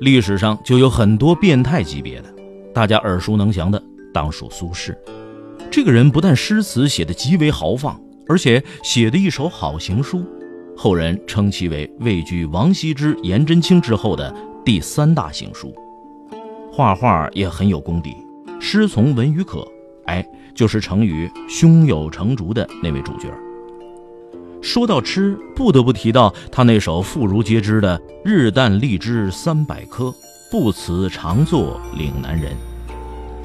历史上就有很多变态级别的，大家耳熟能详的当属苏轼。这个人不但诗词写得极为豪放，而且写的一手好行书，后人称其为位居王羲之、颜真卿之后的第三大行书。画画也很有功底，师从文与可，哎，就是成语“胸有成竹”的那位主角。说到吃，不得不提到他那首妇孺皆知的“日啖荔枝三百颗，不辞常作岭南人”。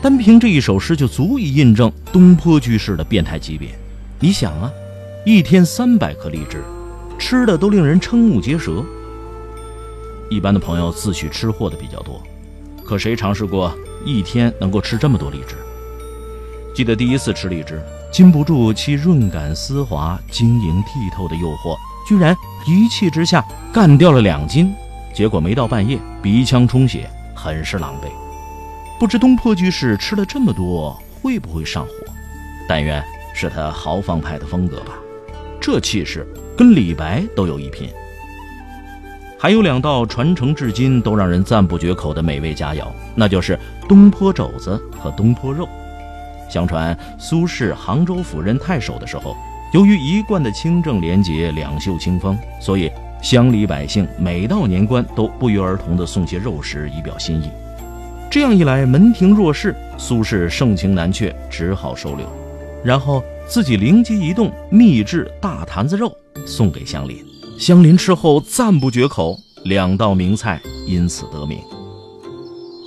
单凭这一首诗就足以印证东坡居士的变态级别。你想啊，一天三百颗荔枝，吃的都令人瞠目结舌。一般的朋友自诩吃货的比较多，可谁尝试过一天能够吃这么多荔枝？记得第一次吃荔枝。禁不住其润感丝滑、晶莹剔透的诱惑，居然一气之下干掉了两斤，结果没到半夜鼻腔充血，很是狼狈。不知东坡居士吃了这么多会不会上火？但愿是他豪放派的风格吧，这气势跟李白都有一拼。还有两道传承至今都让人赞不绝口的美味佳肴，那就是东坡肘子和东坡肉。相传苏轼杭州府任太守的时候，由于一贯的清正廉洁、两袖清风，所以乡里百姓每到年关都不约而同地送些肉食以表心意。这样一来，门庭若市，苏轼盛情难却，只好收留。然后自己灵机一动，秘制大坛子肉送给乡邻，乡邻吃后赞不绝口，两道名菜因此得名。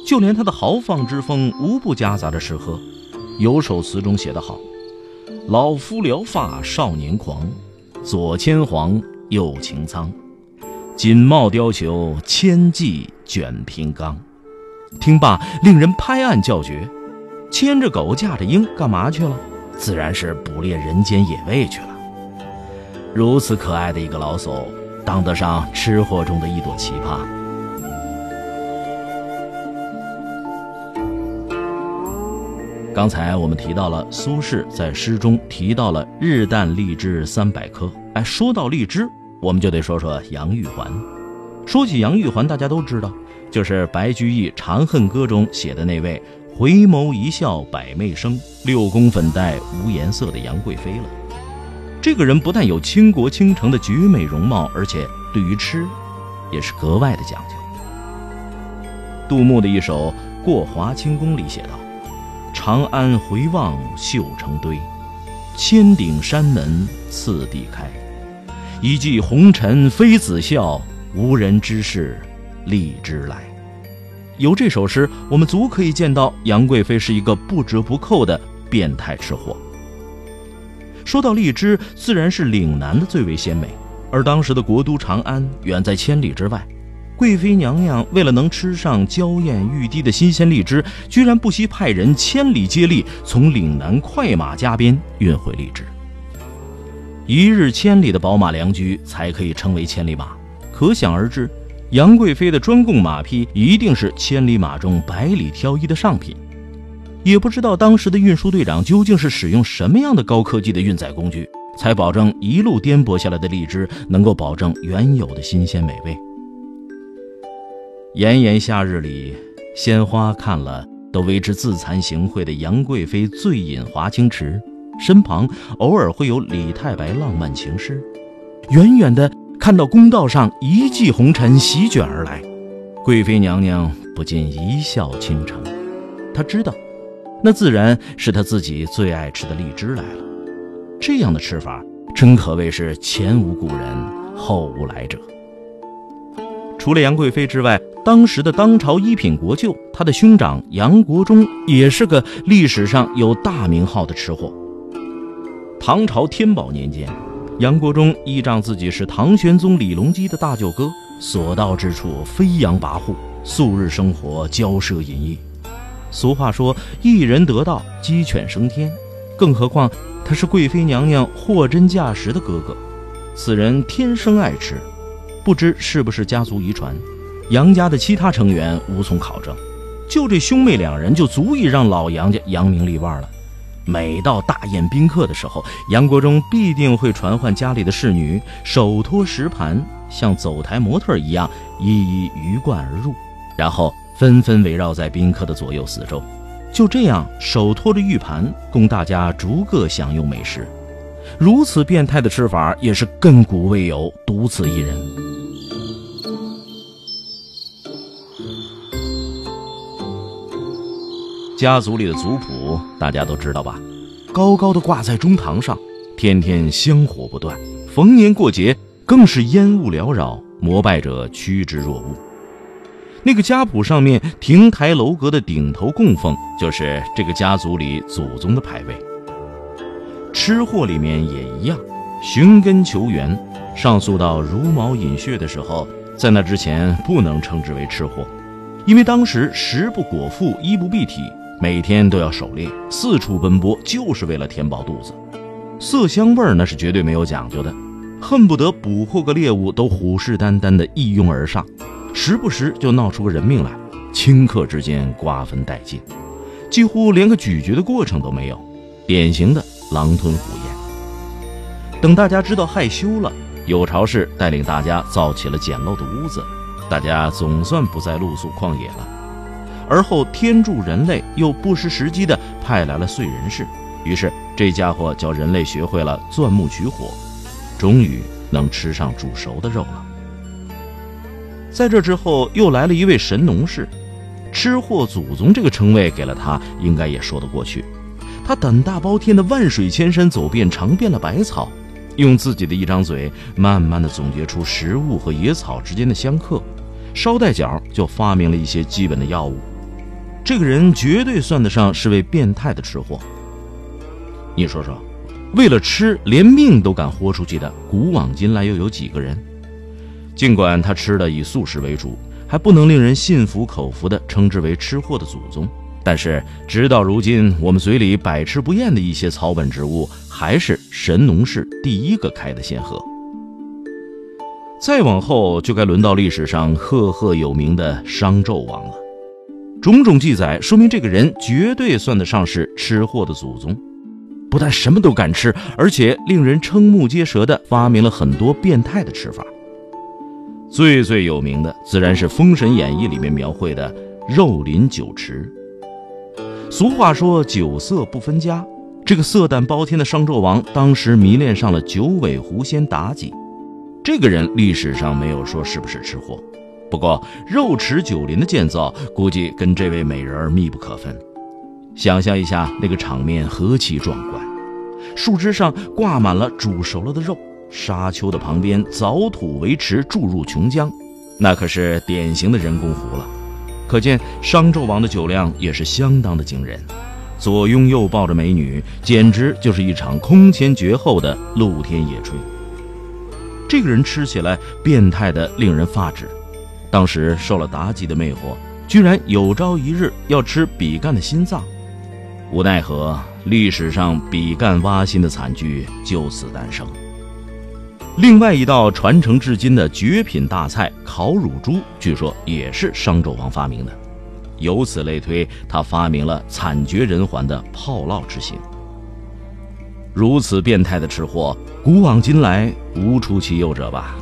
就连他的豪放之风，无不夹杂着吃喝。有首词中写得好：“老夫聊发少年狂，左牵黄，右擎苍，锦帽貂裘，千骑卷平冈。”听罢，令人拍案叫绝。牵着狗，驾着鹰，干嘛去了？自然是捕猎人间野味去了。如此可爱的一个老叟，当得上吃货中的一朵奇葩。刚才我们提到了苏轼在诗中提到了“日啖荔枝三百颗”。哎，说到荔枝，我们就得说说杨玉环。说起杨玉环，大家都知道，就是白居易《长恨歌》中写的那位“回眸一笑百媚生，六宫粉黛无颜色”的杨贵妃了。这个人不但有倾国倾城的绝美容貌，而且对于吃，也是格外的讲究。杜牧的一首《过华清宫》里写道。长安回望绣成堆，千顶山门次第开。一骑红尘妃子笑，无人知是荔枝来。有这首诗，我们足可以见到杨贵妃是一个不折不扣的变态吃货。说到荔枝，自然是岭南的最为鲜美，而当时的国都长安远在千里之外。贵妃娘娘为了能吃上娇艳欲滴的新鲜荔枝，居然不惜派人千里接力，从岭南快马加鞭运回荔枝。一日千里的宝马良驹才可以称为千里马，可想而知，杨贵妃的专供马匹一定是千里马中百里挑一的上品。也不知道当时的运输队长究竟是使用什么样的高科技的运载工具，才保证一路颠簸下来的荔枝能够保证原有的新鲜美味。炎炎夏日里，鲜花看了都为之自惭形秽的杨贵妃醉饮华清池，身旁偶尔会有李太白浪漫情诗。远远的看到公道上一骑红尘席卷而来，贵妃娘娘不禁一笑倾城。她知道，那自然是她自己最爱吃的荔枝来了。这样的吃法，真可谓是前无古人，后无来者。除了杨贵妃之外，当时的当朝一品国舅，他的兄长杨国忠也是个历史上有大名号的吃货。唐朝天宝年间，杨国忠依仗自己是唐玄宗李隆基的大舅哥，所到之处飞扬跋扈，素日生活骄奢淫逸，俗话说“一人得道，鸡犬升天”，更何况他是贵妃娘娘货真价实的哥哥。此人天生爱吃，不知是不是家族遗传。杨家的其他成员无从考证，就这兄妹两人就足以让老杨家扬名立万了。每到大宴宾客的时候，杨国忠必定会传唤家里的侍女，手托食盘，像走台模特一样一一鱼贯而入，然后纷纷围绕在宾客的左右四周，就这样手托着玉盘，供大家逐个享用美食。如此变态的吃法，也是亘古未有，独此一人。家族里的族谱大家都知道吧？高高的挂在中堂上，天天香火不断，逢年过节更是烟雾缭绕，膜拜者趋之若鹜。那个家谱上面亭台楼阁的顶头供奉，就是这个家族里祖宗的牌位。吃货里面也一样，寻根求源，上溯到茹毛饮血的时候，在那之前不能称之为吃货，因为当时食不果腹，衣不蔽体。每天都要狩猎，四处奔波，就是为了填饱肚子。色香味儿那是绝对没有讲究的，恨不得捕获个猎物都虎视眈眈的一拥而上，时不时就闹出个人命来，顷刻之间瓜分殆尽，几乎连个咀嚼的过程都没有，典型的狼吞虎咽。等大家知道害羞了，有巢氏带领大家造起了简陋的屋子，大家总算不再露宿旷野了。而后天助人类，又不失时机的派来了燧人氏，于是这家伙教人类学会了钻木取火，终于能吃上煮熟的肉了。在这之后，又来了一位神农氏，吃货祖宗这个称谓给了他，应该也说得过去。他胆大包天的万水千山走遍，尝遍了百草，用自己的一张嘴，慢慢的总结出食物和野草之间的相克，捎带脚就发明了一些基本的药物。这个人绝对算得上是位变态的吃货。你说说，为了吃连命都敢豁出去的，古往今来又有几个人？尽管他吃的以素食为主，还不能令人信服口服的称之为吃货的祖宗，但是直到如今，我们嘴里百吃不厌的一些草本植物，还是神农氏第一个开的先河。再往后，就该轮到历史上赫赫有名的商纣王了。种种记载说明，这个人绝对算得上是吃货的祖宗。不但什么都敢吃，而且令人瞠目结舌的发明了很多变态的吃法。最最有名的自然是《封神演义》里面描绘的肉林酒池。俗话说酒色不分家，这个色胆包天的商纣王当时迷恋上了九尾狐仙妲己。这个人历史上没有说是不是吃货。不过，肉池酒林的建造估计跟这位美人密不可分。想象一下那个场面何其壮观！树枝上挂满了煮熟了的肉，沙丘的旁边凿土为池注入琼浆，那可是典型的人工湖了。可见商纣王的酒量也是相当的惊人，左拥右抱着美女，简直就是一场空前绝后的露天野炊。这个人吃起来变态的令人发指。当时受了妲己的魅惑，居然有朝一日要吃比干的心脏，无奈何，历史上比干挖心的惨剧就此诞生。另外一道传承至今的绝品大菜烤乳猪，据说也是商纣王发明的，由此类推，他发明了惨绝人寰的炮烙之刑。如此变态的吃货，古往今来无出其右者吧。